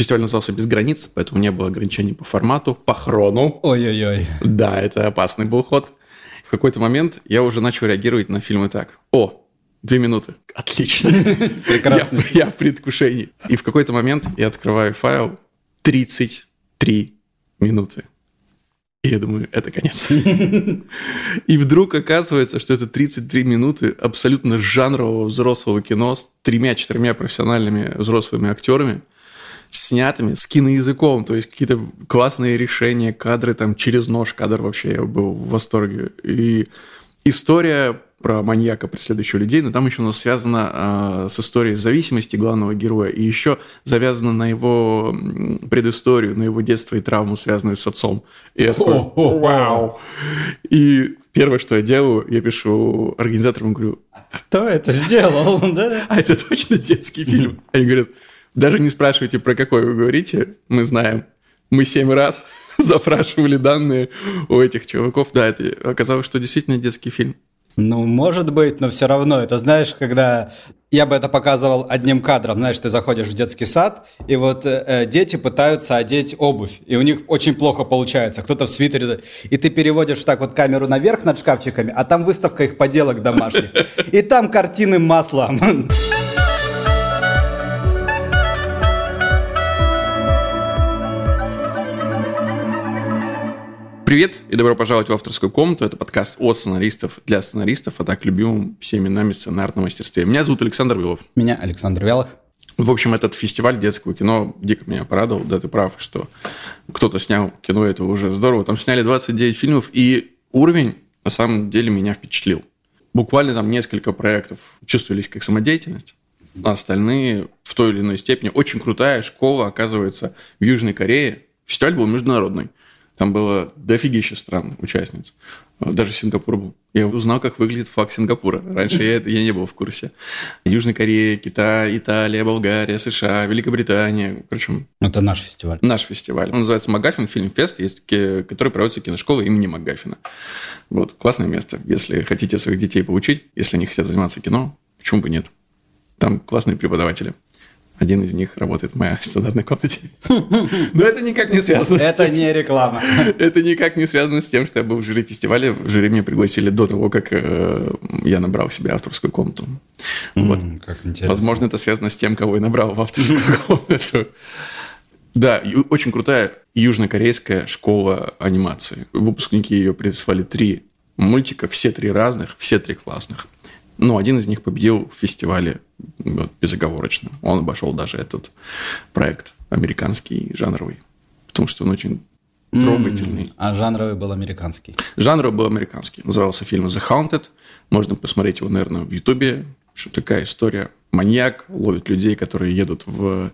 Фестиваль назывался «Без границ», поэтому не было ограничений по формату, по хрону. Ой-ой-ой. Да, это опасный был ход. В какой-то момент я уже начал реагировать на фильмы так. О, две минуты. Отлично. Прекрасно. Я, я в предвкушении. И в какой-то момент я открываю файл 33 минуты. И я думаю, это конец. И вдруг оказывается, что это 33 минуты абсолютно жанрового взрослого кино с тремя-четырьмя профессиональными взрослыми актерами, снятыми с киноязыком, то есть какие-то классные решения, кадры там через нож, кадр вообще, я был в восторге. И история про маньяка, преследующего людей, но там еще у нас связано э, с историей зависимости главного героя, и еще завязано на его предысторию, на его детство и травму, связанную с отцом. И я такой, вау! И первое, что я делаю, я пишу организаторам, говорю, кто это сделал? А это точно детский фильм? Они говорят, даже не спрашивайте, про какой вы говорите, мы знаем. Мы семь раз запрашивали данные у этих чуваков. Да, это оказалось, что действительно детский фильм. Ну, может быть, но все равно. Это знаешь, когда я бы это показывал одним кадром. Знаешь, ты заходишь в детский сад, и вот э, э дети пытаются одеть обувь, и у них очень плохо получается. Кто-то в свитере, и ты переводишь так вот камеру наверх над шкафчиками, а там выставка их поделок домашних, и там картины маслом. Привет и добро пожаловать в авторскую комнату. Это подкаст от сценаристов для сценаристов, а так любимым всеми нами сценарном мастерстве. Меня зовут Александр Вилов. Меня Александр Вялых. В общем, этот фестиваль детского кино дико меня порадовал. Да, ты прав, что кто-то снял кино, это уже здорово. Там сняли 29 фильмов, и уровень на самом деле меня впечатлил. Буквально там несколько проектов чувствовались как самодеятельность, а остальные в той или иной степени. Очень крутая школа, оказывается, в Южной Корее. Фестиваль был международный. Там было дофигища стран участниц. Даже Сингапур был. Я узнал, как выглядит флаг Сингапура. Раньше я, я не был в курсе. Южная Корея, Китай, Италия, Болгария, США, Великобритания. Короче, Это наш фестиваль. Наш фестиваль. Он называется Магафин Фильмфест, есть, который проводится киношкола имени Магафина. Вот, классное место. Если хотите своих детей поучить, если они хотят заниматься кино, почему бы нет? Там классные преподаватели. Один из них работает в моей сценарной комнате. Но это никак не связано. Это не реклама. Это никак не связано с тем, что я был в жюри фестиваля. В жюри меня пригласили до того, как э, я набрал себе авторскую комнату. Вот. Как интересно. Возможно, это связано с тем, кого я набрал в авторскую комнату. Да, очень крутая южнокорейская школа анимации. Выпускники ее прислали три мультика, все три разных, все три классных. Ну, один из них победил в фестивале безоговорочно. Он обошел даже этот проект американский, жанровый. Потому что он очень трогательный. Mm, а жанровый был американский? Жанровый был американский. Назывался фильм «The Haunted». Можно посмотреть его, наверное, в Ютубе. Что такая история. Маньяк ловит людей, которые едут в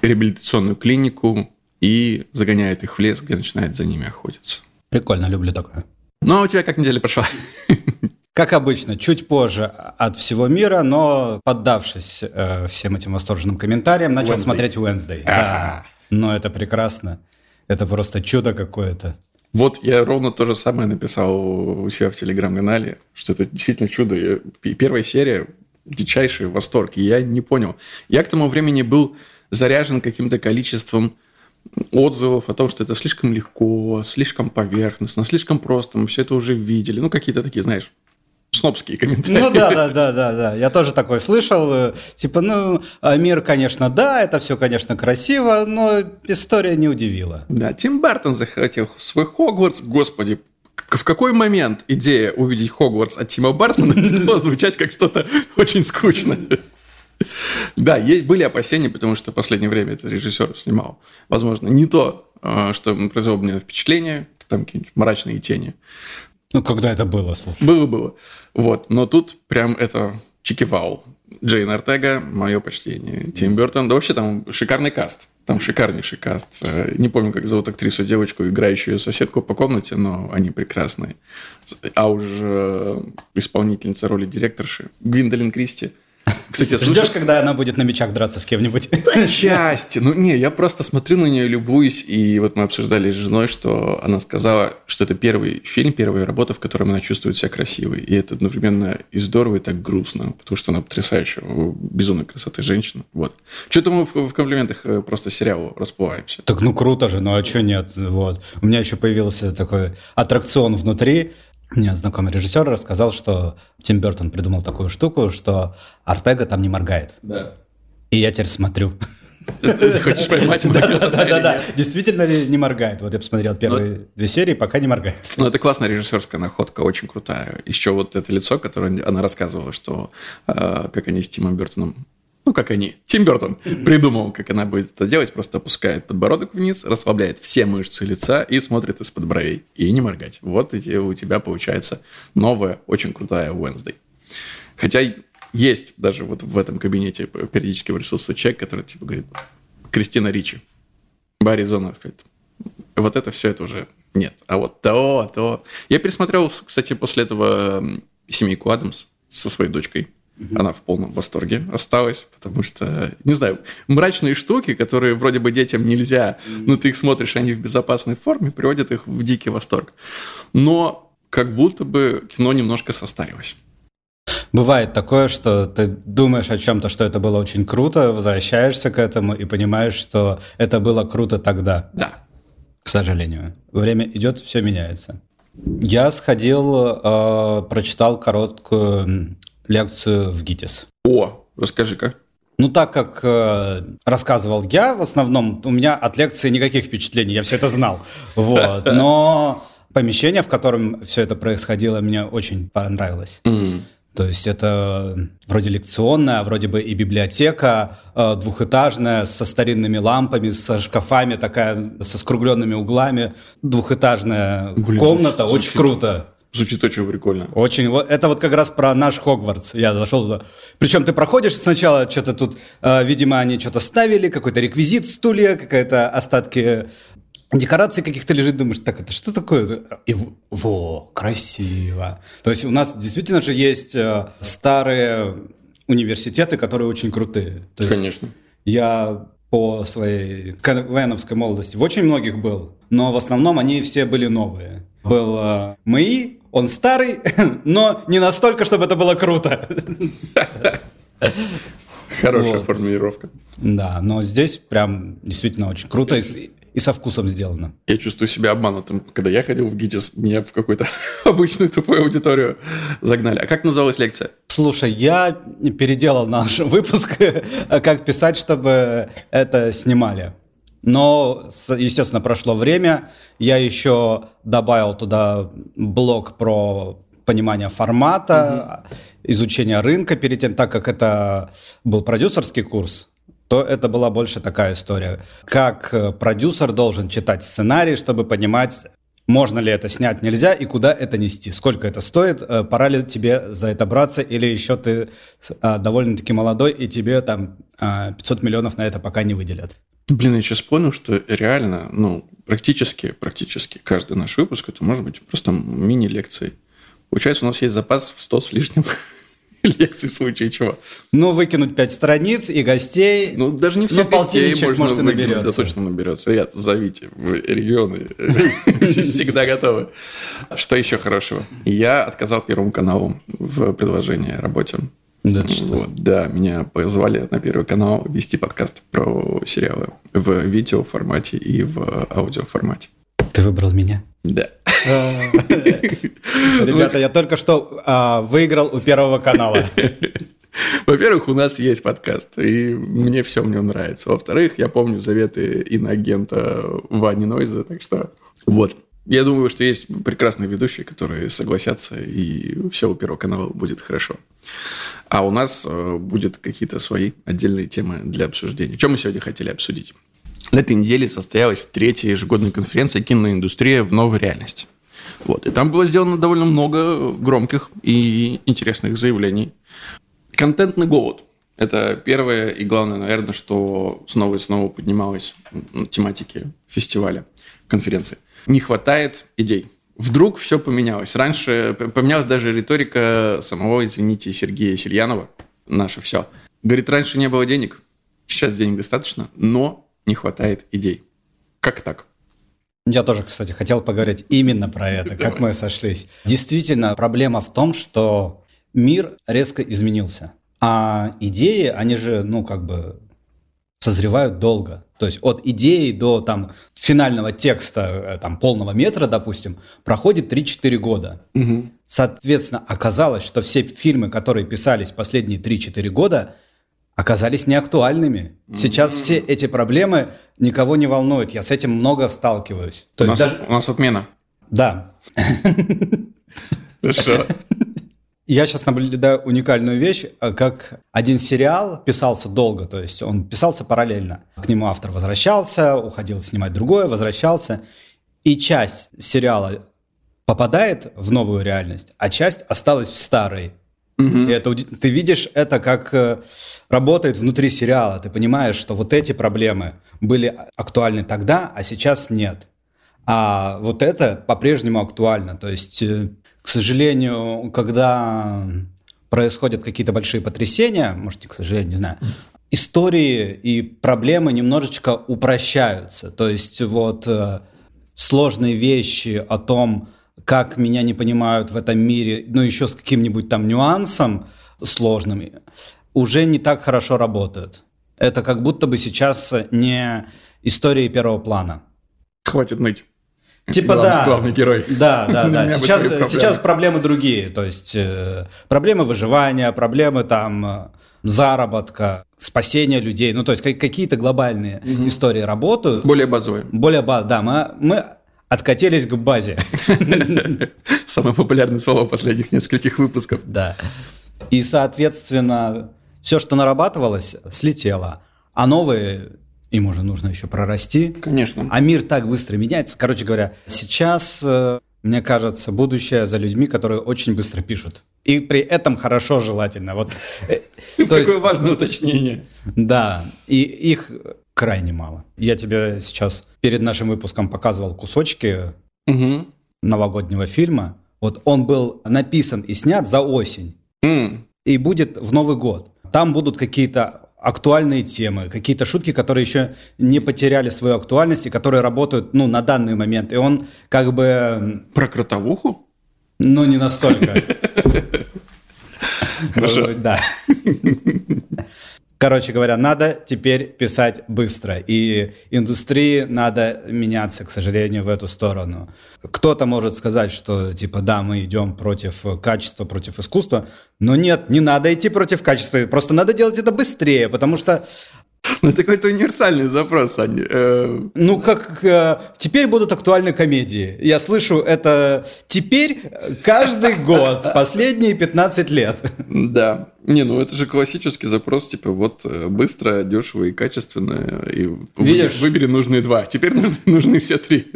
реабилитационную клинику и загоняет их в лес, где начинает за ними охотиться. Прикольно, люблю такое. Ну, а у тебя как неделя прошла? Как обычно, чуть позже от всего мира, но поддавшись э, всем этим восторженным комментариям, начал Wednesday. смотреть Wednesday. Да. Но это прекрасно. Это просто чудо какое-то. Вот я ровно то же самое написал у себя в телеграм-канале, что это действительно чудо. И первая серия дичайший восторг. И я не понял. Я к тому времени был заряжен каким-то количеством отзывов о том, что это слишком легко, слишком поверхностно, слишком просто, мы все это уже видели. Ну, какие-то такие, знаешь, снобские комментарии. Ну да, да, да, да, да. Я тоже такой слышал. Э, типа, ну, а мир, конечно, да, это все, конечно, красиво, но история не удивила. Да, Тим Бартон захотел свой Хогвартс. Господи, в какой момент идея увидеть Хогвартс от Тима Бартона стала звучать как что-то очень скучное? Да, есть, были опасения, потому что в последнее время этот режиссер снимал, возможно, не то, э, что произвело мне впечатление, там какие-нибудь мрачные тени. Ну, когда это было, слушай? Было, было. Вот, но тут прям это чики-вау. Джейн Артега, мое почтение. Тим Бертон, да вообще там шикарный каст. Там шикарнейший каст. Э, не помню, как зовут актрису девочку, играющую соседку по комнате, но они прекрасные. А уже исполнительница роли директорши Гвиндолин Кристи. Кстати, Ждешь, слушай... когда она будет на мечах драться с кем-нибудь? Отчасти. Ну, не, я просто смотрю на нее, любуюсь, и вот мы обсуждали с женой, что она сказала, что это первый фильм, первая работа, в котором она чувствует себя красивой. И это одновременно и здорово, и так грустно, потому что она потрясающая, безумной красоты женщина. Вот. Что-то мы в, в комплиментах э, просто сериалу расплываемся. Так ну круто же, ну а что нет? Вот. У меня еще появился такой аттракцион внутри, мне знакомый режиссер рассказал, что Тим Бертон придумал такую штуку, что Артега там не моргает. Да. И я теперь смотрю. Ты хочешь поймать Да, да, да, да. Действительно ли не моргает? Вот я посмотрел первые две серии, пока не моргает. Ну, это классная режиссерская находка, очень крутая. Еще вот это лицо, которое она рассказывала, что э, как они с Тимом Бертоном ну, как они, Тим Бертон придумал, как она будет это делать, просто опускает подбородок вниз, расслабляет все мышцы лица и смотрит из-под бровей. И не моргать. Вот эти, у тебя получается новая, очень крутая Wednesday. Хотя есть даже вот в этом кабинете периодически присутствует человек, который типа говорит, Кристина Ричи, Барри Зонерфельд. Вот это все это уже нет. А вот то, то... Я пересмотрел, кстати, после этого «Семейку Адамс» со своей дочкой. Она в полном восторге осталась, потому что, не знаю, мрачные штуки, которые вроде бы детям нельзя, но ты их смотришь, они в безопасной форме, приводят их в дикий восторг. Но как будто бы кино немножко состарилось. Бывает такое, что ты думаешь о чем-то, что это было очень круто, возвращаешься к этому и понимаешь, что это было круто тогда. Да. К сожалению. Время идет, все меняется. Я сходил, э, прочитал короткую лекцию в ГИТИС. О, расскажи-ка. Ну, так как э, рассказывал я, в основном у меня от лекции никаких впечатлений, я все это знал. Вот. Но помещение, в котором все это происходило, мне очень понравилось. Mm. То есть это вроде лекционная, вроде бы и библиотека э, двухэтажная, со старинными лампами, со шкафами, такая со скругленными углами, двухэтажная Блин, комната, звучит, очень круто. Звучит очень прикольно. Очень. Вот, это вот как раз про наш Хогвартс. Я зашел туда. Причем ты проходишь сначала, что-то тут, э, видимо, они что-то ставили, какой-то реквизит, стулья, какая-то остатки декораций каких-то лежит, думаешь, так, это что такое? И во, красиво. То есть у нас действительно же есть э, старые университеты, которые очень крутые. То есть Конечно. Я по своей КВНовской молодости в очень многих был, но в основном они все были новые. Был э, он старый, но не настолько, чтобы это было круто. Хорошая вот. формулировка. Да, но здесь прям действительно очень круто и, и со вкусом сделано. Я чувствую себя обманутым. Когда я ходил в ГИТИС, меня в какую-то обычную тупую аудиторию загнали. А как называлась лекция? Слушай, я переделал наш выпуск, как писать, чтобы это снимали. Но, естественно, прошло время. Я еще добавил туда блок про понимание формата, угу. изучение рынка перед тем, так как это был продюсерский курс, то это была больше такая история. Как э, продюсер должен читать сценарий, чтобы понимать, можно ли это снять, нельзя, и куда это нести, сколько это стоит, э, пора ли тебе за это браться, или еще ты э, довольно-таки молодой, и тебе там 500 миллионов на это пока не выделят. Блин, я сейчас понял, что реально, ну, практически, практически каждый наш выпуск, это может быть просто мини-лекцией. Получается, у нас есть запас в 100 с лишним лекций в случае чего. Ну, выкинуть 5 страниц и гостей. Ну, даже не все ну, гостей можно может, выкинуть, наберется. да точно наберется. Ребят, зовите, в регионы всегда готовы. Что еще хорошего? Я отказал Первому каналу в предложении о работе. Да, что? Вот, да, меня позвали на Первый канал вести подкаст про сериалы в видео формате и в аудио формате. Ты выбрал меня? Да. Ребята, я только что а, выиграл у Первого канала. Во-первых, у нас есть подкаст, и мне все в нем нравится. Во-вторых, я помню заветы иноагента Вани Нойза, так что вот. Я думаю, что есть прекрасные ведущие, которые согласятся, и все у Первого канала будет хорошо. А у нас э, будут какие-то свои отдельные темы для обсуждения. Что мы сегодня хотели обсудить? На этой неделе состоялась третья ежегодная конференция «Киноиндустрия в новой реальности». Вот. И там было сделано довольно много громких и интересных заявлений. Контентный голод – это первое и главное, наверное, что снова и снова поднималось на тематике фестиваля, конференции. Не хватает идей вдруг все поменялось. Раньше поменялась даже риторика самого, извините, Сергея Сельянова, наше все. Говорит, раньше не было денег, сейчас денег достаточно, но не хватает идей. Как так? Я тоже, кстати, хотел поговорить именно про это, как мы сошлись. Действительно, проблема в том, что мир резко изменился. А идеи, они же, ну, как бы созревают долго. То есть от идеи до там финального текста, э, там полного метра, допустим, проходит 3-4 года. Угу. Соответственно, оказалось, что все фильмы, которые писались последние 3-4 года, оказались неактуальными. Сейчас все эти проблемы никого не волнуют. Я с этим много сталкиваюсь. То у, нас, даже... у нас отмена. Да. Хорошо. Я сейчас наблюдаю уникальную вещь, э, как один сериал писался долго, то есть он писался параллельно. К нему автор возвращался, уходил снимать другое, возвращался. И часть сериала попадает в новую реальность, а часть осталась в старой. Угу. И это, ты видишь это, как э, работает внутри сериала. Ты понимаешь, что вот эти проблемы были актуальны тогда, а сейчас нет. А вот это по-прежнему актуально. То есть э, к сожалению, когда происходят какие-то большие потрясения, может, к сожалению, не знаю, истории и проблемы немножечко упрощаются. То есть вот э, сложные вещи о том, как меня не понимают в этом мире, ну еще с каким-нибудь там нюансом сложным, уже не так хорошо работают. Это как будто бы сейчас не истории первого плана. Хватит ныть. Типа главный, да. Главный герой. Да, да, да. Сейчас, проблемы. сейчас проблемы другие. То есть э, проблемы выживания, проблемы там э, заработка, спасения людей. Ну, то есть какие-то глобальные угу. истории работают. Более базовые. Более базовые, да. Мы, мы откатились к базе. Самое популярное слово последних нескольких выпусков. Да. И, соответственно, все, что нарабатывалось, слетело. А новые им уже нужно еще прорасти. Конечно. А мир так быстро меняется. Короче говоря, сейчас, э, мне кажется, будущее за людьми, которые очень быстро пишут. И при этом хорошо желательно. Вот, э, Какое важное уточнение. Да, и их крайне мало. Я тебе сейчас перед нашим выпуском показывал кусочки угу. новогоднего фильма. Вот он был написан и снят за осень. Mm. И будет в Новый год. Там будут какие-то актуальные темы, какие-то шутки, которые еще не потеряли свою актуальность и которые работают, ну, на данный момент. И он как бы... Про кротовуху? Ну, не настолько. Хорошо. Да. Короче говоря, надо теперь писать быстро. И индустрии надо меняться, к сожалению, в эту сторону. Кто-то может сказать, что типа да, мы идем против качества, против искусства. Но нет, не надо идти против качества. Просто надо делать это быстрее, потому что ну, это какой-то универсальный запрос, Ань. Э, ну, как э, теперь будут актуальны комедии. Я слышу это теперь каждый год, последние 15 лет. Да. Не, ну это же классический запрос, типа вот э, быстро, дешево и качественно, и Видишь? выбери нужные два. Теперь нужны, нужны все три.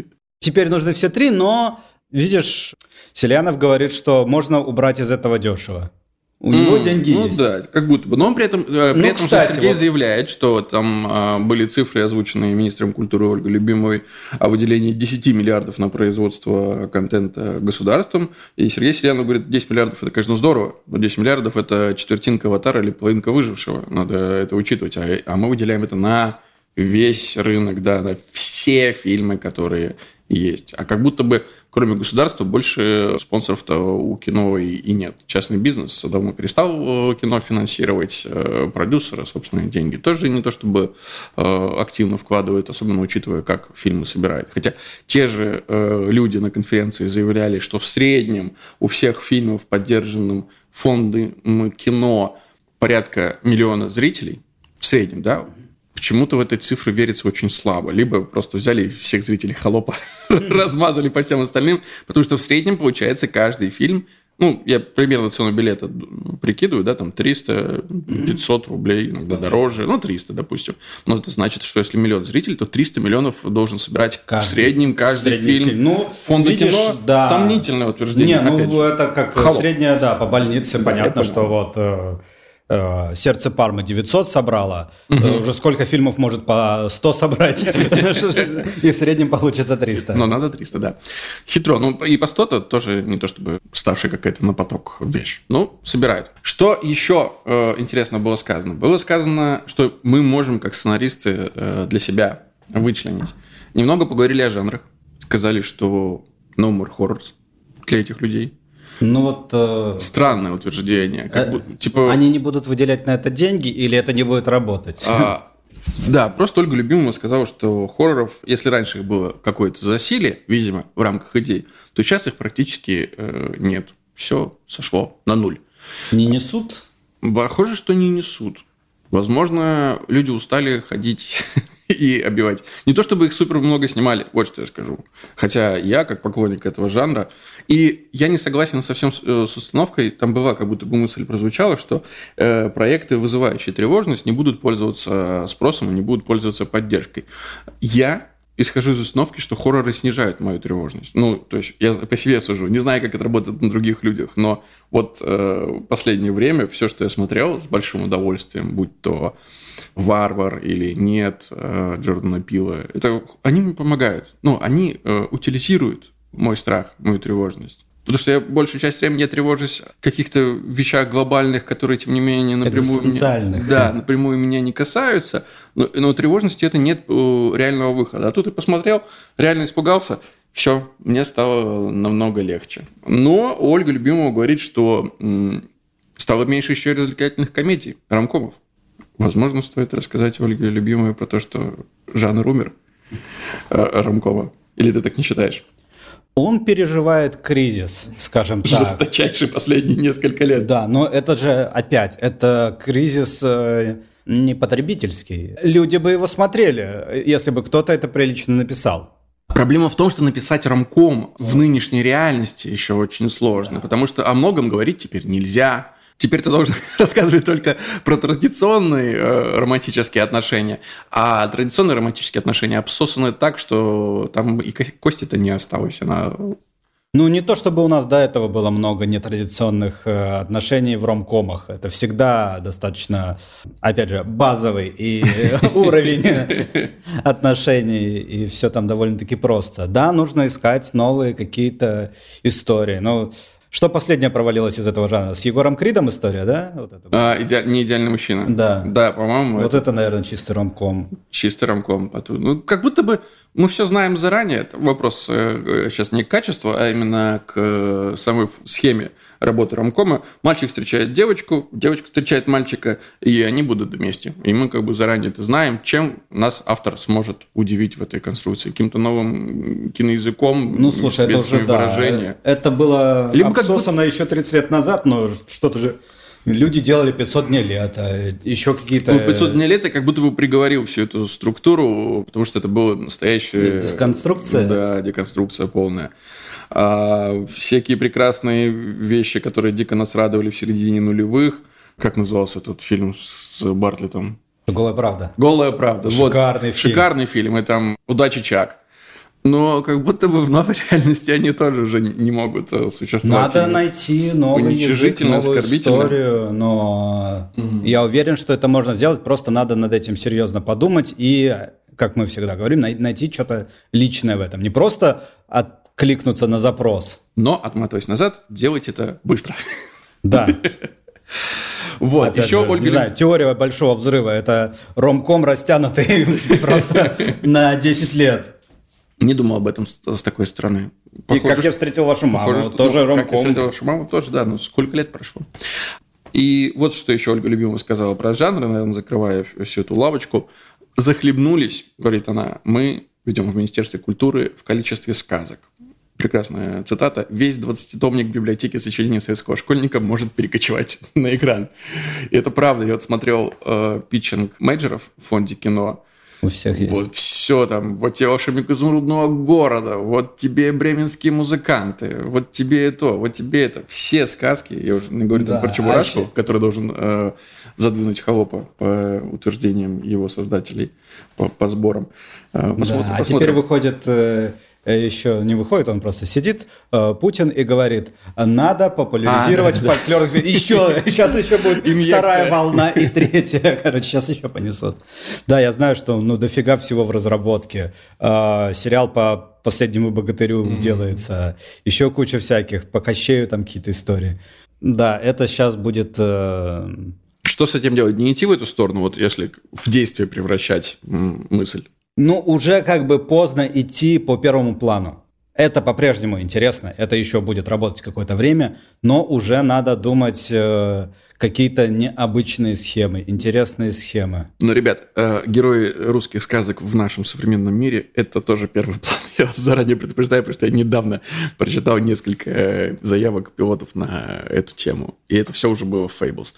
Теперь нужны все три, но, видишь, Селянов говорит, что можно убрать из этого дешево. У него mm, деньги ну, есть. да, как будто бы. Но он при этом, э, при ну, этом кстати, Сергей вот... заявляет, что там э, были цифры, озвученные министром культуры Ольгой Любимовой, о выделении 10 миллиардов на производство контента государством. И Сергей Селянов говорит, 10 миллиардов – это, конечно, здорово, но 10 миллиардов – это четвертинка аватара или половинка выжившего. Надо это учитывать. А, а мы выделяем это на весь рынок, да, на все фильмы, которые есть. А как будто бы кроме государства, больше спонсоров-то у кино и, и нет. Частный бизнес давно перестал э, кино финансировать, э, продюсеры, собственные деньги тоже не то чтобы э, активно вкладывают, особенно учитывая, как фильмы собирают. Хотя те же люди на конференции заявляли, что в среднем у всех фильмов, поддержанным фондом кино, порядка миллиона зрителей, в среднем, да, Почему-то в этой цифры верится очень слабо. Либо просто взяли всех зрителей холопа, размазали по всем остальным, потому что в среднем получается каждый фильм ну, я примерно цену билета прикидываю, да, там 300-500 рублей, иногда дороже, ну, 300, допустим. Но это значит, что если миллион зрителей, то 300 миллионов должен собирать каждый, в среднем каждый фильм. фильм. Ну, Фонда видишь, кино да. сомнительное утверждение. Не, ну, это как Холоп. средняя, да, по больнице, понятно, что вот э, «Сердце Пармы» 900 собрало, угу. уже сколько фильмов может по 100 собрать? И в среднем получится 300. Но надо 300, да. Хитро. Ну, и по 100 тоже не то чтобы ставшая какая-то на поток вещь. Ну, собирают. Что еще э, интересно было сказано? Было сказано, что мы можем, как сценаристы, э, для себя вычленить. Немного поговорили о жанрах. Сказали, что no more horrors для этих людей. Ну вот... Э, Странное утверждение. Как э, будто, типа... Они не будут выделять на это деньги или это не будет работать? А, да, просто Ольга Любимова сказала, что хорроров, если раньше их было какое-то засилие, видимо, в рамках идей, то сейчас их практически э, нет. Все сошло на нуль. Не несут? Похоже, что не несут. Возможно, люди устали ходить и обивать. Не то чтобы их супер много снимали, вот что я скажу. Хотя я, как поклонник этого жанра, и я не согласен совсем с, э, с установкой, там была как будто бы мысль прозвучала, что э, проекты, вызывающие тревожность, не будут пользоваться спросом и не будут пользоваться поддержкой. Я исхожу из установки, что хорроры снижают мою тревожность. Ну, то есть я по себе сужу. Не знаю, как это работает на других людях, но вот э, последнее время все, что я смотрел с большим удовольствием, будь то «Варвар» или «Нет» э, Джордана Пила, это они мне помогают. Ну, они э, утилизируют мой страх, мою тревожность. Потому что я большую часть времени я тревожусь о каких-то вещах глобальных, которые, тем не менее, напрямую, меня, да, напрямую меня не касаются. Но, но у тревожности это нет э, реального выхода. А тут я посмотрел, реально испугался, все, мне стало намного легче. Но Ольга Любимова говорит, что стало меньше еще развлекательных комедий, рамкомов. Возможно, стоит рассказать Ольге Любимовой про то, что жанр умер э, рамкома. Или ты так не считаешь? Он переживает кризис, скажем так. Жесточайший последние несколько лет. Да, но это же опять, это кризис э, не потребительский. Люди бы его смотрели, если бы кто-то это прилично написал. Проблема в том, что написать рамком в нынешней реальности еще очень сложно, потому что о многом говорить теперь нельзя. Теперь ты должен рассказывать только про традиционные э, романтические отношения, а традиционные романтические отношения обсосаны так, что там и кости-то не осталось. Она ну, не то чтобы у нас до этого было много нетрадиционных э, отношений в ромкомах. Это всегда достаточно, опять же, базовый и уровень отношений, и все там довольно-таки просто. Да, нужно искать новые какие-то истории. Но что последнее провалилось из этого жанра? С Егором Кридом история, да? Вот это а, иде... Не идеальный мужчина. Да. Да, по-моему. Вот это, это наверное, чистый ромком. Чистый ромком. Ну, как будто бы мы все знаем заранее. Это вопрос э, сейчас не к качеству, а именно к э, самой схеме работы ромкома. Мальчик встречает девочку, девочка встречает мальчика, и они будут вместе. И мы как бы заранее это знаем, чем нас автор сможет удивить в этой конструкции. Каким-то новым киноязыком, Ну, слушай, это уже, да, это было Либо обсосано как бы... еще 30 лет назад, но что-то же... Люди делали 500 дней лета, еще какие-то... Ну, 500 дней лета как будто бы приговорил всю эту структуру, потому что это было настоящая... Деконструкция? Да, деконструкция полная а, всякие прекрасные вещи, которые дико нас радовали в середине нулевых. Как назывался этот фильм с Бартлетом? Голая правда. Голая правда. Шикарный вот, фильм. Шикарный фильм. И там «Удачи, Чак». Но как будто бы в новой реальности они тоже уже не могут э, существовать. Надо найти новый язык, новую историю, но mm-hmm. я уверен, что это можно сделать, просто надо над этим серьезно подумать и, как мы всегда говорим, найти что-то личное в этом. Не просто от кликнуться на запрос. Но, отматываясь назад, делать это быстро. Да. Вот, Опять еще же, Ольга... Не знаю, теория большого взрыва – это ромком растянутый просто на 10 лет. Не думал об этом с, с такой стороны. Похоже, и как я встретил вашу маму, похоже, тоже ну, ромком. Как я встретил вашу маму, тоже, да, ну сколько лет прошло. И вот что еще Ольга Любимова сказала про жанры, наверное, закрывая всю эту лавочку. Захлебнулись, говорит она, мы ведем в Министерстве культуры в количестве сказок прекрасная цитата, весь 20-томник библиотеки сочинений советского школьника может перекочевать на экран. И это правда. Я вот смотрел э, питчинг менеджеров в фонде кино. У всех есть. Вот все там, вот тебе волшебник изумрудного города, вот тебе бременские музыканты, вот тебе это, вот тебе это. Все сказки, я уже не говорю да, про Чебурашку, а который должен э, задвинуть холопа по утверждениям его создателей, по, по сборам. Э, посмотрим, да, а посмотрим. теперь выходит... Э, еще не выходит, он просто сидит, э, Путин, и говорит, надо популяризировать а, да, фольклор. Да. Еще, сейчас еще будет вторая волна и третья. Короче, сейчас еще понесут. Да, я знаю, что ну дофига всего в разработке. Э, сериал по последнему богатырю mm-hmm. делается. Еще куча всяких. По Кощею там какие-то истории. Да, это сейчас будет... Э... Что с этим делать? Не идти в эту сторону, вот если в действие превращать мысль? Ну, уже как бы поздно идти по первому плану. Это по-прежнему интересно, это еще будет работать какое-то время, но уже надо думать э, какие-то необычные схемы, интересные схемы. Но, ребят, э, герои русских сказок в нашем современном мире – это тоже первый план. Я вас заранее предупреждаю, потому что я недавно прочитал несколько э, заявок пилотов на эту тему. И это все уже было в Fables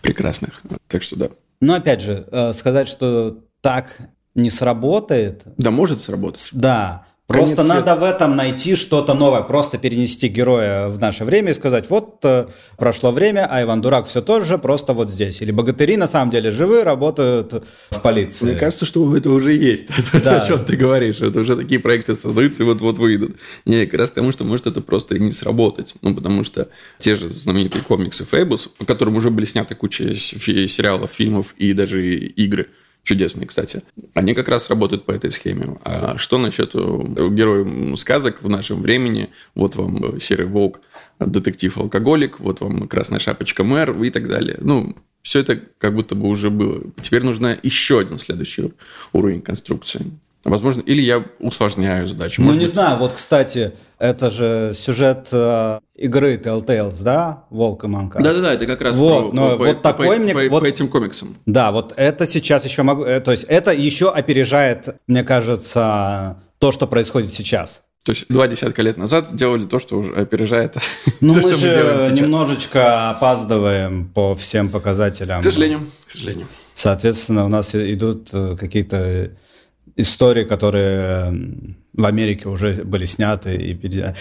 прекрасных. Так что да. Но опять же, э, сказать, что так не сработает. Да, может сработать. Да, Просто Конец надо в этом найти что-то новое, просто перенести героя в наше время и сказать, вот э, прошло время, а Иван Дурак все тот же, просто вот здесь. Или богатыри на самом деле живы, работают в полиции. Мне кажется, что это уже есть. Да. о чем ты говоришь. Это уже такие проекты создаются и вот-вот выйдут. Не, как раз к тому, что может это просто не сработать. Ну, потому что те же знаменитые комиксы Fables, по которым уже были сняты куча сериалов, фильмов и даже игры – чудесные, кстати. Они как раз работают по этой схеме. А что насчет э, героев сказок в нашем времени? Вот вам Серый Волк, детектив-алкоголик, вот вам Красная Шапочка Мэр и так далее. Ну, все это как будто бы уже было. Теперь нужно еще один следующий уровень конструкции. Возможно, или я усложняю задачу. Ну, не быть... знаю, вот, кстати, это же сюжет э, игры Telltales, да? Волк и Манка. Да-да-да, это как раз вот, про, но по, вот по, такой по, мне, по, вот, по этим комиксам. Да, вот это сейчас еще могу... Э, то есть это еще опережает, мне кажется, то, что происходит сейчас. То есть два десятка лет назад делали то, что уже опережает ну, то, мы что же мы делаем немножечко опаздываем по всем показателям. К сожалению, к сожалению. Соответственно, у нас идут э, какие-то истории, которые в Америке уже были сняты. И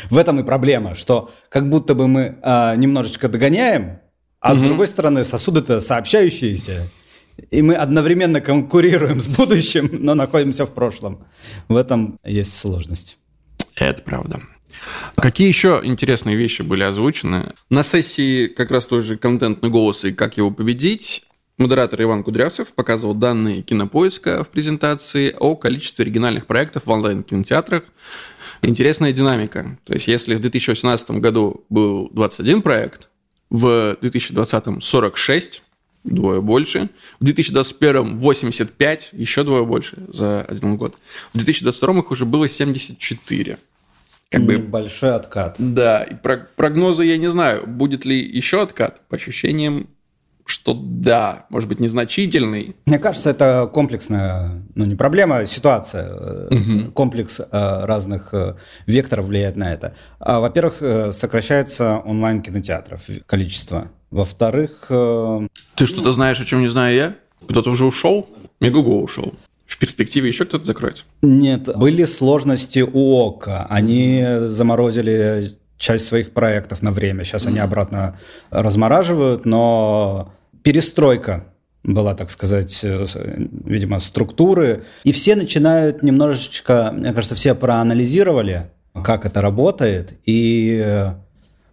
В этом и проблема, что как будто бы мы а, немножечко догоняем, а угу. с другой стороны сосуды-то сообщающиеся. И мы одновременно конкурируем с будущим, но находимся в прошлом. В этом есть сложность. Это правда. Какие еще интересные вещи были озвучены? На сессии как раз той же контентный голос и как его победить Модератор Иван Кудрявцев показывал данные кинопоиска в презентации о количестве оригинальных проектов в онлайн-кинотеатрах. Интересная динамика. То есть, если в 2018 году был 21 проект, в 2020 46, двое больше. В 2021 85, еще двое больше за один год. В 2022 их уже было 74. Как бы, Большой откат. Да, и прогнозы я не знаю, будет ли еще откат. По ощущениям, что да, может быть, незначительный. Мне кажется, это комплексная, ну не проблема, а ситуация. Угу. Комплекс э, разных э, векторов влияет на это. А, во-первых, сокращается онлайн кинотеатров количество. Во-вторых... Ты что-то знаешь, о чем не знаю я? Кто-то уже ушел? Мегаго ушел. В перспективе еще кто-то закроется? Нет, были сложности у ОКа. Они заморозили часть своих проектов на время. Сейчас mm-hmm. они обратно размораживают, но перестройка была, так сказать, э, видимо, структуры. И все начинают немножечко, мне кажется, все проанализировали, как это работает, и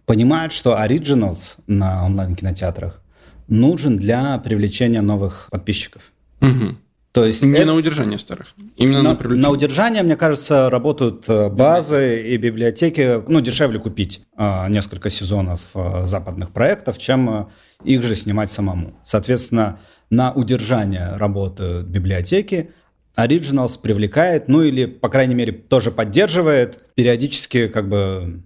понимают, что Originals на онлайн-кинотеатрах нужен для привлечения новых подписчиков. Угу. То есть не это... на удержание старых, именно на, на привлечение. На удержание, мне кажется, работают э, базы и библиотеки. Ну, дешевле купить а, несколько сезонов а, западных проектов, чем а, их же снимать самому. Соответственно, на удержание работают библиотеки. Originals привлекает, ну или, по крайней мере, тоже поддерживает периодически как бы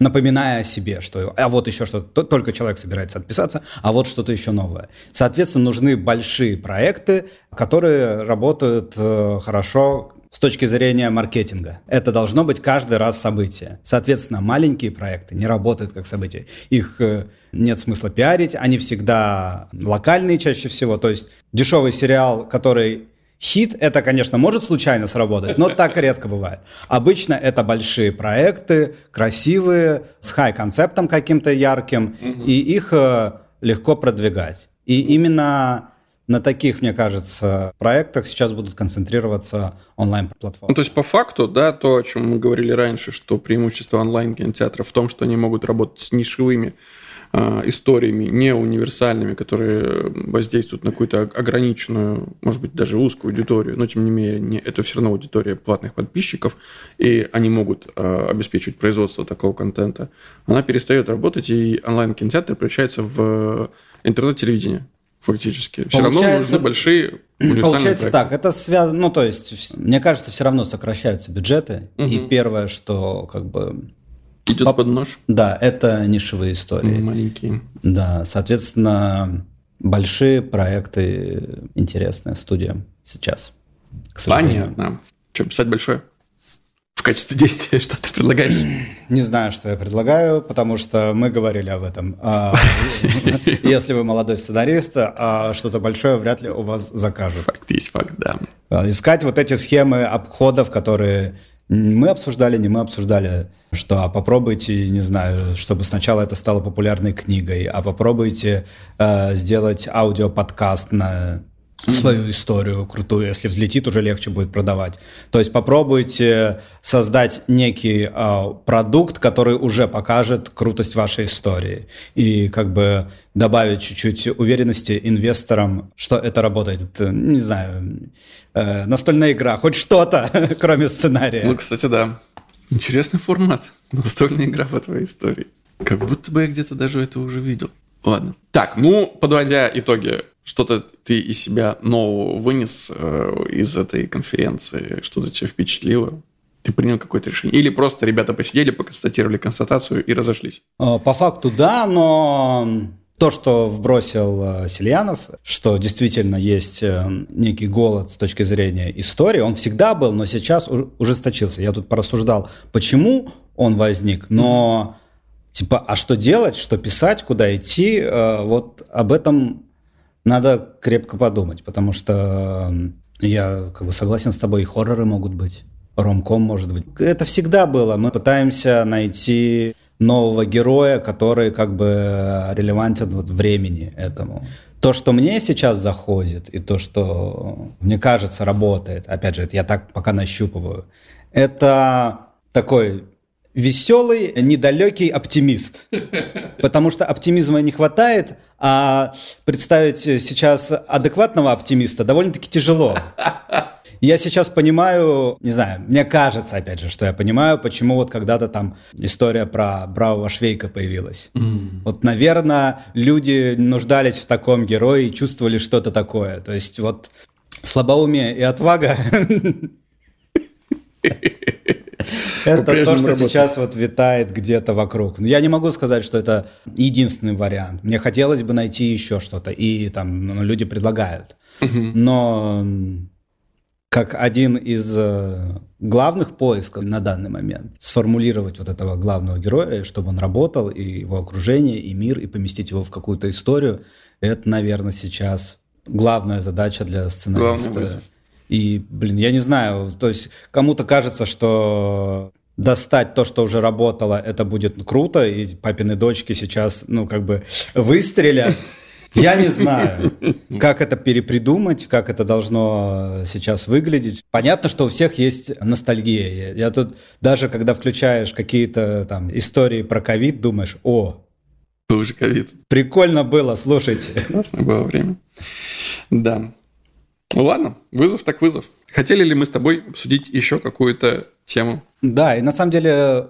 напоминая о себе, что а вот еще что-то, только человек собирается отписаться, а вот что-то еще новое. Соответственно, нужны большие проекты, которые работают э, хорошо с точки зрения маркетинга. Это должно быть каждый раз событие. Соответственно, маленькие проекты не работают как события. Их э, нет смысла пиарить, они всегда локальные чаще всего. То есть дешевый сериал, который Хит это, конечно, может случайно сработать, но так редко бывает. Обычно это большие проекты, красивые, с хай-концептом каким-то ярким, и их э, легко продвигать. И именно на таких, мне кажется, проектах сейчас будут концентрироваться онлайн-платформы. Ну, то есть, по факту, да, то, о чем мы говорили раньше, что преимущество онлайн-кинотеатров в том, что они могут работать с нишевыми историями, не универсальными, которые воздействуют на какую-то ограниченную, может быть, даже узкую аудиторию, но, тем не менее, не, это все равно аудитория платных подписчиков, и они могут э, обеспечивать производство такого контента, она перестает работать, и онлайн-кинотеатр превращается в интернет-телевидение фактически. Все равно нужны большие Получается проекты. так, это связано, ну то есть, мне кажется, все равно сокращаются бюджеты, угу. и первое, что как бы... Идет по... под нож? Да, это нишевые истории. Маленькие. Да, соответственно, большие проекты интересные студиям сейчас. Понятно. Что, писать большое? в качестве действия, что ты предлагаешь? Не знаю, что я предлагаю, потому что мы говорили об этом. А, если вы молодой сценарист, а что-то большое вряд ли у вас закажут. Факт есть факт, да. А, искать вот эти схемы обходов, которые мы обсуждали, не мы обсуждали, что а попробуйте, не знаю, чтобы сначала это стало популярной книгой, а попробуйте э, сделать аудиоподкаст на свою историю крутую, если взлетит, уже легче будет продавать. То есть попробуйте создать некий э, продукт, который уже покажет крутость вашей истории и как бы добавить чуть-чуть уверенности инвесторам, что это работает. Это, не знаю, э, настольная игра, хоть что-то, кроме сценария. Ну, кстати, да. Интересный формат. Настольная игра по твоей истории. Как будто бы я где-то даже это уже видел. Ладно. Так, ну, подводя итоги что-то ты из себя нового вынес э, из этой конференции, что-то тебя впечатлило? Ты принял какое-то решение? Или просто ребята посидели, поконстатировали констатацию и разошлись? Э, по факту да, но то, что вбросил э, Сельянов, что действительно есть э, некий голод с точки зрения истории, он всегда был, но сейчас ужесточился. Я тут порассуждал, почему он возник, но типа, а что делать, что писать, куда идти, вот об этом надо крепко подумать, потому что я как бы согласен с тобой, и хорроры могут быть, ромком может быть. Это всегда было. Мы пытаемся найти нового героя, который как бы релевантен вот времени этому. То, что мне сейчас заходит, и то, что мне кажется работает, опять же, это я так пока нащупываю, это такой веселый, недалекий оптимист. Потому что оптимизма не хватает, а представить сейчас адекватного оптимиста довольно-таки тяжело. Я сейчас понимаю, не знаю, мне кажется, опять же, что я понимаю, почему вот когда-то там история про бравого Швейка появилась. Mm. Вот, наверное, люди нуждались в таком герое и чувствовали что-то такое. То есть вот слабоумие и отвага Это то, что работает. сейчас вот витает где-то вокруг. Я не могу сказать, что это единственный вариант. Мне хотелось бы найти еще что-то, и там ну, люди предлагают. Но как один из э, главных поисков на данный момент сформулировать вот этого главного героя, чтобы он работал, и его окружение, и мир, и поместить его в какую-то историю, это, наверное, сейчас главная задача для сценариста. И, блин, я не знаю, то есть кому-то кажется, что достать то, что уже работало, это будет круто, и папины дочки сейчас, ну, как бы выстрелят. Я не знаю, как это перепридумать, как это должно сейчас выглядеть. Понятно, что у всех есть ностальгия. Я тут даже, когда включаешь какие-то там истории про ковид, думаешь, о, был же ковид. Прикольно было, слушайте. Классное было время. Да. Ну ладно, вызов так вызов. Хотели ли мы с тобой обсудить еще какую-то тему? Да, и на самом деле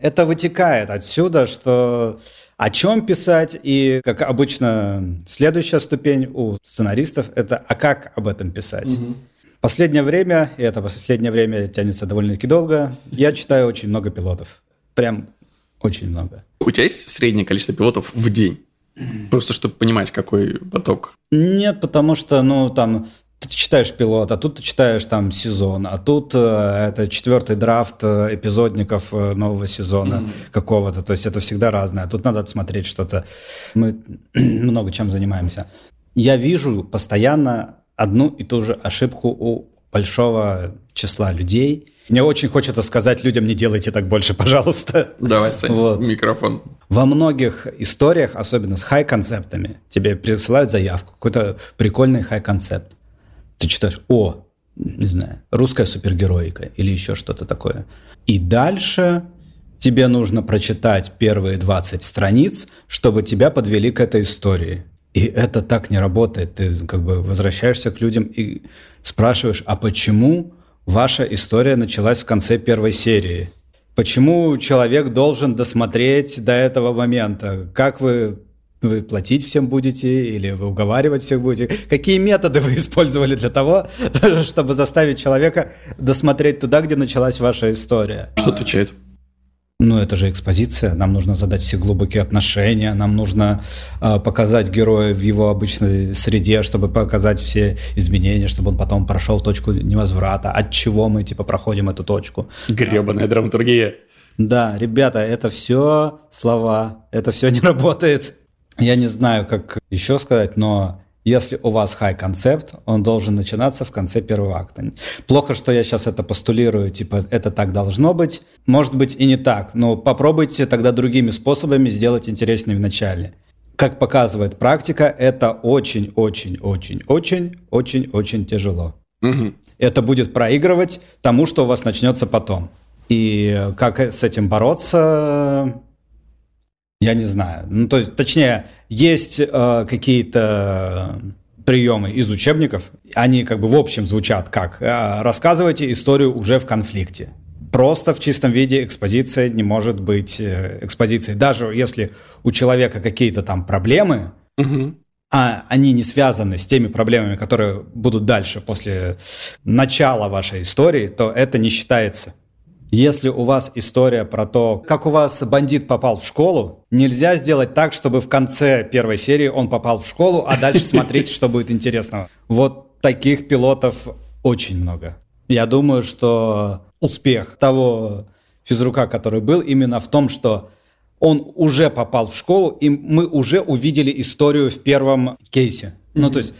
это вытекает отсюда, что о чем писать, и, как обычно, следующая ступень у сценаристов – это а как об этом писать. Угу. Последнее время, и это последнее время тянется довольно-таки долго, я читаю очень много пилотов. Прям очень много. У тебя есть среднее количество пилотов в день? Просто чтобы понимать, какой поток. Нет, потому что, ну, там ты читаешь пилот, а тут ты читаешь там сезон, а тут э, это четвертый драфт э, эпизодников э, нового сезона mm-hmm. какого-то. То есть это всегда разное. Тут надо смотреть что-то. Мы много чем занимаемся. Я вижу постоянно одну и ту же ошибку у большого числа людей. Мне очень хочется сказать людям, не делайте так больше, пожалуйста. Давай, Сань, вот. микрофон. Во многих историях, особенно с хай-концептами, тебе присылают заявку, какой-то прикольный хай-концепт. Ты читаешь, о, не знаю, русская супергероика или еще что-то такое. И дальше тебе нужно прочитать первые 20 страниц, чтобы тебя подвели к этой истории. И это так не работает. Ты как бы возвращаешься к людям и спрашиваешь, а почему ваша история началась в конце первой серии? Почему человек должен досмотреть до этого момента? Как вы вы платить всем будете или вы уговаривать всех будете? Какие методы вы использовали для того, чтобы заставить человека досмотреть туда, где началась ваша история? Что отвечает? Ну, это же экспозиция. Нам нужно задать все глубокие отношения, нам нужно э, показать героя в его обычной среде, чтобы показать все изменения, чтобы он потом прошел точку невозврата. От чего мы, типа, проходим эту точку? Гребаная драматургия. Да, ребята, это все слова, это все не работает. Я не знаю, как еще сказать, но если у вас high концепт, он должен начинаться в конце первого акта. Плохо, что я сейчас это постулирую, типа это так должно быть. Может быть и не так, но попробуйте тогда другими способами сделать интереснее в начале. Как показывает практика, это очень-очень-очень-очень-очень-очень тяжело. Угу. Это будет проигрывать тому, что у вас начнется потом. И как с этим бороться, я не знаю. Ну, то есть, точнее, есть э, какие-то приемы из учебников, они как бы в общем звучат как э, «рассказывайте историю уже в конфликте». Просто в чистом виде экспозиция не может быть э, экспозицией. Даже если у человека какие-то там проблемы, угу. а они не связаны с теми проблемами, которые будут дальше после начала вашей истории, то это не считается если у вас история про то, как у вас бандит попал в школу, нельзя сделать так, чтобы в конце первой серии он попал в школу, а дальше смотреть, что будет интересного. Вот таких пилотов очень много. Я думаю, что успех того физрука, который был, именно в том, что он уже попал в школу, и мы уже увидели историю в первом кейсе. Mm-hmm. Ну, то есть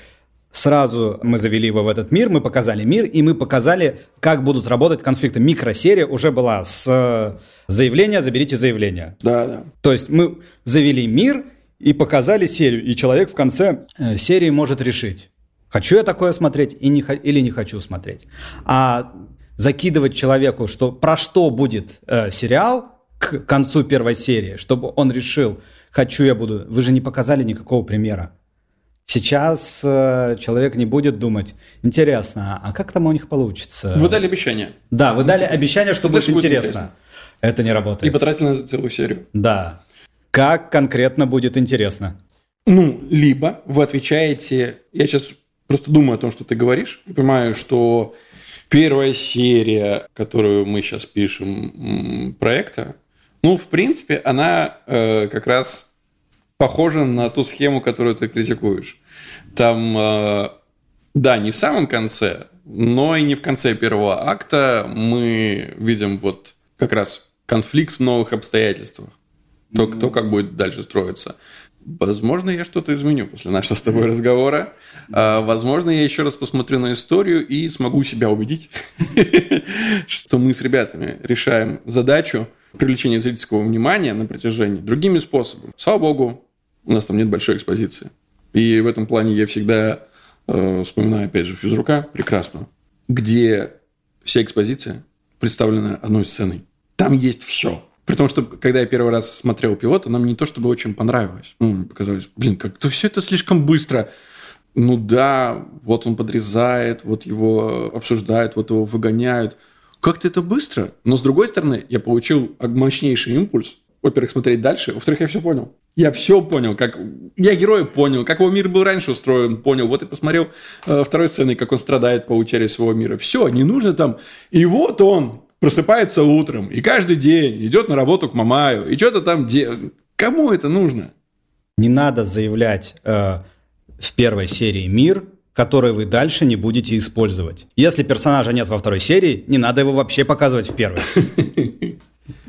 Сразу мы завели его в этот мир, мы показали мир, и мы показали, как будут работать конфликты. Микросерия уже была с э, заявления «заберите заявление». Да, да. То есть мы завели мир и показали серию, и человек в конце э, серии может решить, хочу я такое смотреть и не, или не хочу смотреть. А закидывать человеку, что про что будет э, сериал к концу первой серии, чтобы он решил, хочу я буду. Вы же не показали никакого примера. Сейчас э, человек не будет думать, интересно, а как там у них получится? Вы дали обещание. Да, вы дали обещание, что будет, интересно. интересно. Это не работает. И потратили на целую серию. Да. Как конкретно будет интересно? Ну, либо вы отвечаете, я сейчас просто думаю о том, что ты говоришь, и понимаю, что первая серия, которую мы сейчас пишем проекта, ну, в принципе, она э, как раз похожа на ту схему, которую ты критикуешь. Там, э, да, не в самом конце, но и не в конце первого акта мы видим вот как раз конфликт в новых обстоятельствах. То, кто как будет дальше строиться. Возможно, я что-то изменю после нашего с тобой разговора. А, возможно, я еще раз посмотрю на историю и смогу себя убедить, что мы с ребятами решаем задачу привлечения зрительского внимания на протяжении другими способами. Слава богу, у нас там нет большой экспозиции. И в этом плане я всегда э, вспоминаю, опять же, физрука прекрасно, где вся экспозиция представлена одной сценой. Там есть все. При том, что когда я первый раз смотрел пилота, нам не то чтобы очень понравилось. Ну, показалось, блин, как-то все это слишком быстро. Ну да, вот он подрезает, вот его обсуждают, вот его выгоняют. Как-то это быстро. Но с другой стороны, я получил мощнейший импульс. Во-первых, смотреть дальше. Во-вторых, я все понял. Я все понял, как я героя понял, как его мир был раньше устроен, понял. Вот и посмотрел э, второй сцены, как он страдает по утере своего мира. Все, не нужно там. И вот он просыпается утром и каждый день идет на работу к Мамаю и что-то там делает. Кому это нужно? Не надо заявлять э, в первой серии мир, который вы дальше не будете использовать. Если персонажа нет во второй серии, не надо его вообще показывать в первой.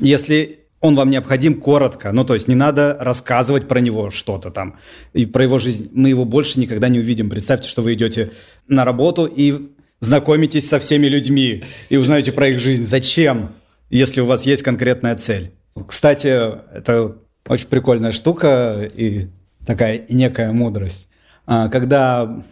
Если он вам необходим коротко. Ну, то есть не надо рассказывать про него что-то там и про его жизнь. Мы его больше никогда не увидим. Представьте, что вы идете на работу и знакомитесь со всеми людьми и узнаете про их жизнь. Зачем, если у вас есть конкретная цель? Кстати, это очень прикольная штука и такая некая мудрость. А, когда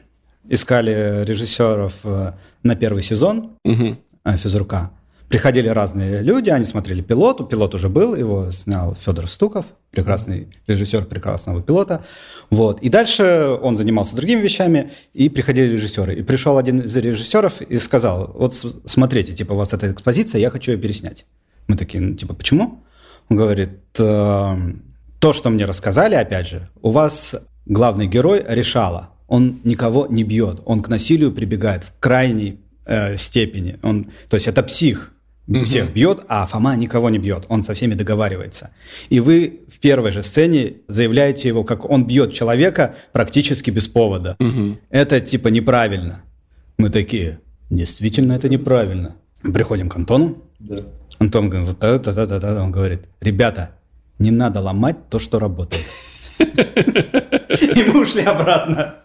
искали режиссеров э, на первый сезон угу. «Физрука», приходили разные люди, они смотрели пилот, пилот уже был, его снял Федор Стуков, прекрасный режиссер прекрасного пилота. Вот. И дальше он занимался другими вещами, и приходили режиссеры. И пришел один из режиссеров и сказал, вот смотрите, типа, у вас эта экспозиция, я хочу ее переснять. Мы такие, ну, типа, почему? Он говорит, «Эм, то, что мне рассказали, опять же, у вас главный герой решала. Он никого не бьет, он к насилию прибегает в крайней э, степени. Он, то есть это псих, всех бьет, а Фома никого не бьет, он со всеми договаривается. И вы в первой же сцене заявляете его, как он бьет человека практически без повода. Угу. Это типа неправильно. Мы такие, действительно это неправильно. Приходим к Антону. Да. Антон говорит, вот это, это, это, он говорит, ребята, не надо ломать то, что работает. И мы ушли обратно.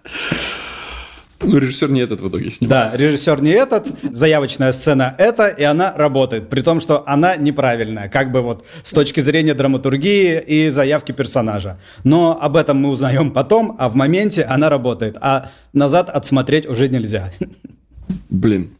Ну, режиссер не этот в итоге снимал. Да, режиссер не этот, заявочная сцена это, и она работает, при том, что она неправильная, как бы вот с точки зрения драматургии и заявки персонажа. Но об этом мы узнаем потом, а в моменте она работает, а назад отсмотреть уже нельзя. Блин,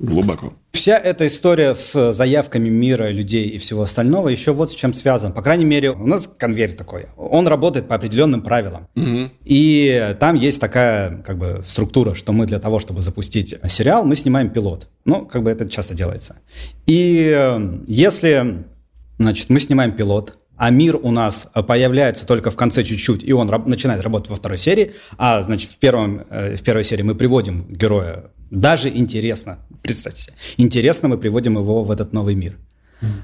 глубоко. Вся эта история с заявками мира, людей и всего остального еще вот с чем связан. По крайней мере, у нас конвейер такой. Он работает по определенным правилам. Угу. И там есть такая как бы структура, что мы для того, чтобы запустить сериал, мы снимаем пилот. Ну, как бы это часто делается. И э, если, значит, мы снимаем пилот, а мир у нас появляется только в конце чуть-чуть, и он раб- начинает работать во второй серии, а, значит, в, первом, э, в первой серии мы приводим героя даже интересно, представьте себе. Интересно мы приводим его в этот новый мир.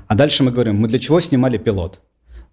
А дальше мы говорим, мы для чего снимали пилот?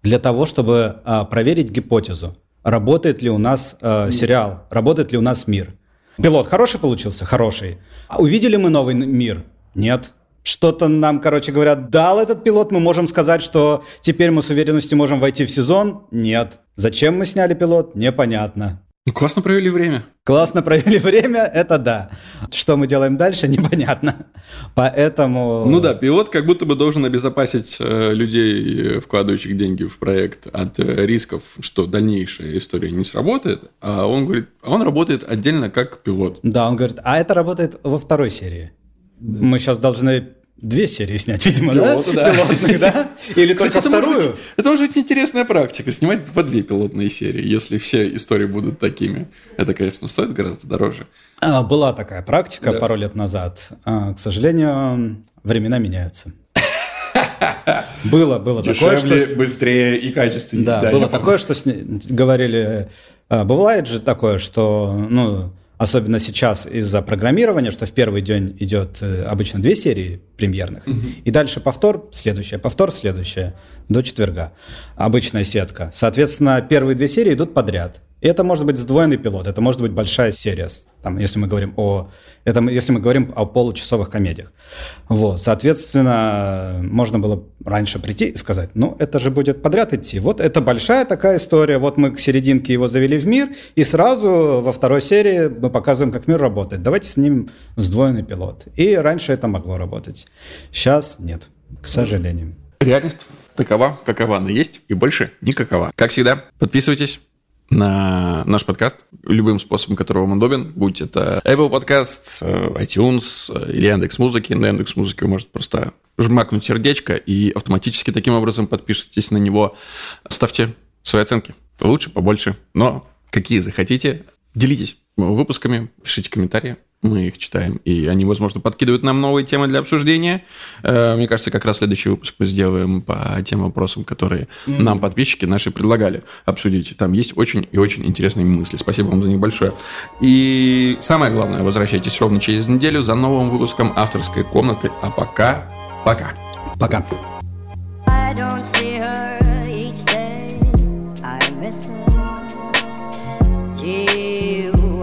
Для того, чтобы а, проверить гипотезу. Работает ли у нас а, сериал, работает ли у нас мир. Пилот хороший получился? Хороший. А увидели мы новый мир? Нет. Что-то нам, короче говоря, дал этот пилот, мы можем сказать, что теперь мы с уверенностью можем войти в сезон? Нет. Зачем мы сняли пилот? Непонятно. Ну, классно провели время. Классно провели время, это да. Что мы делаем дальше, непонятно. Поэтому... Ну да, пилот как будто бы должен обезопасить э, людей, вкладывающих деньги в проект, от э, рисков, что дальнейшая история не сработает. А он говорит, он работает отдельно как пилот. Да, он говорит, а это работает во второй серии. Да. Мы сейчас должны две серии снять, видимо, Пилоты, да? да? Пилотных, да? Или Кстати, только вторую? Может быть, это может быть интересная практика, снимать по две пилотные серии, если все истории будут такими. Это, конечно, стоит гораздо дороже. А, была такая практика да. пару лет назад. А, к сожалению, времена меняются. Было, было такое, что... быстрее и качественнее. Да, было такое, что говорили... А, бывает же такое, что, ну, особенно сейчас из-за программирования, что в первый день идет э, обычно две серии премьерных, угу. и дальше повтор, следующая, повтор, следующая, до четверга. Обычная сетка. Соответственно, первые две серии идут подряд. И это может быть сдвоенный пилот, это может быть большая серия, там, если мы говорим о, это, если мы говорим о получасовых комедиях. Вот, соответственно, можно было раньше прийти и сказать, ну, это же будет подряд идти. Вот это большая такая история, вот мы к серединке его завели в мир, и сразу во второй серии мы показываем, как мир работает. Давайте снимем сдвоенный пилот. И раньше это могло работать. Сейчас нет, к сожалению. Реальность такова, какова она есть, и больше никакова. Как всегда, подписывайтесь на наш подкаст любым способом, который вам удобен, будь это Apple Podcast, э, iTunes э, или Яндекс Музыки. На Яндекс Музыке вы можете просто жмакнуть сердечко и автоматически таким образом подпишитесь на него. Ставьте свои оценки. Лучше, побольше, но какие захотите. Делитесь выпусками, пишите комментарии мы их читаем, и они, возможно, подкидывают нам новые темы для обсуждения. Э, мне кажется, как раз следующий выпуск мы сделаем по тем вопросам, которые mm-hmm. нам подписчики наши предлагали обсудить. Там есть очень и очень интересные мысли. Спасибо вам за них большое. И самое главное, возвращайтесь ровно через неделю за новым выпуском авторской комнаты. А пока, пока. Пока.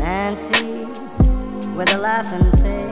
Nancy with a laughing face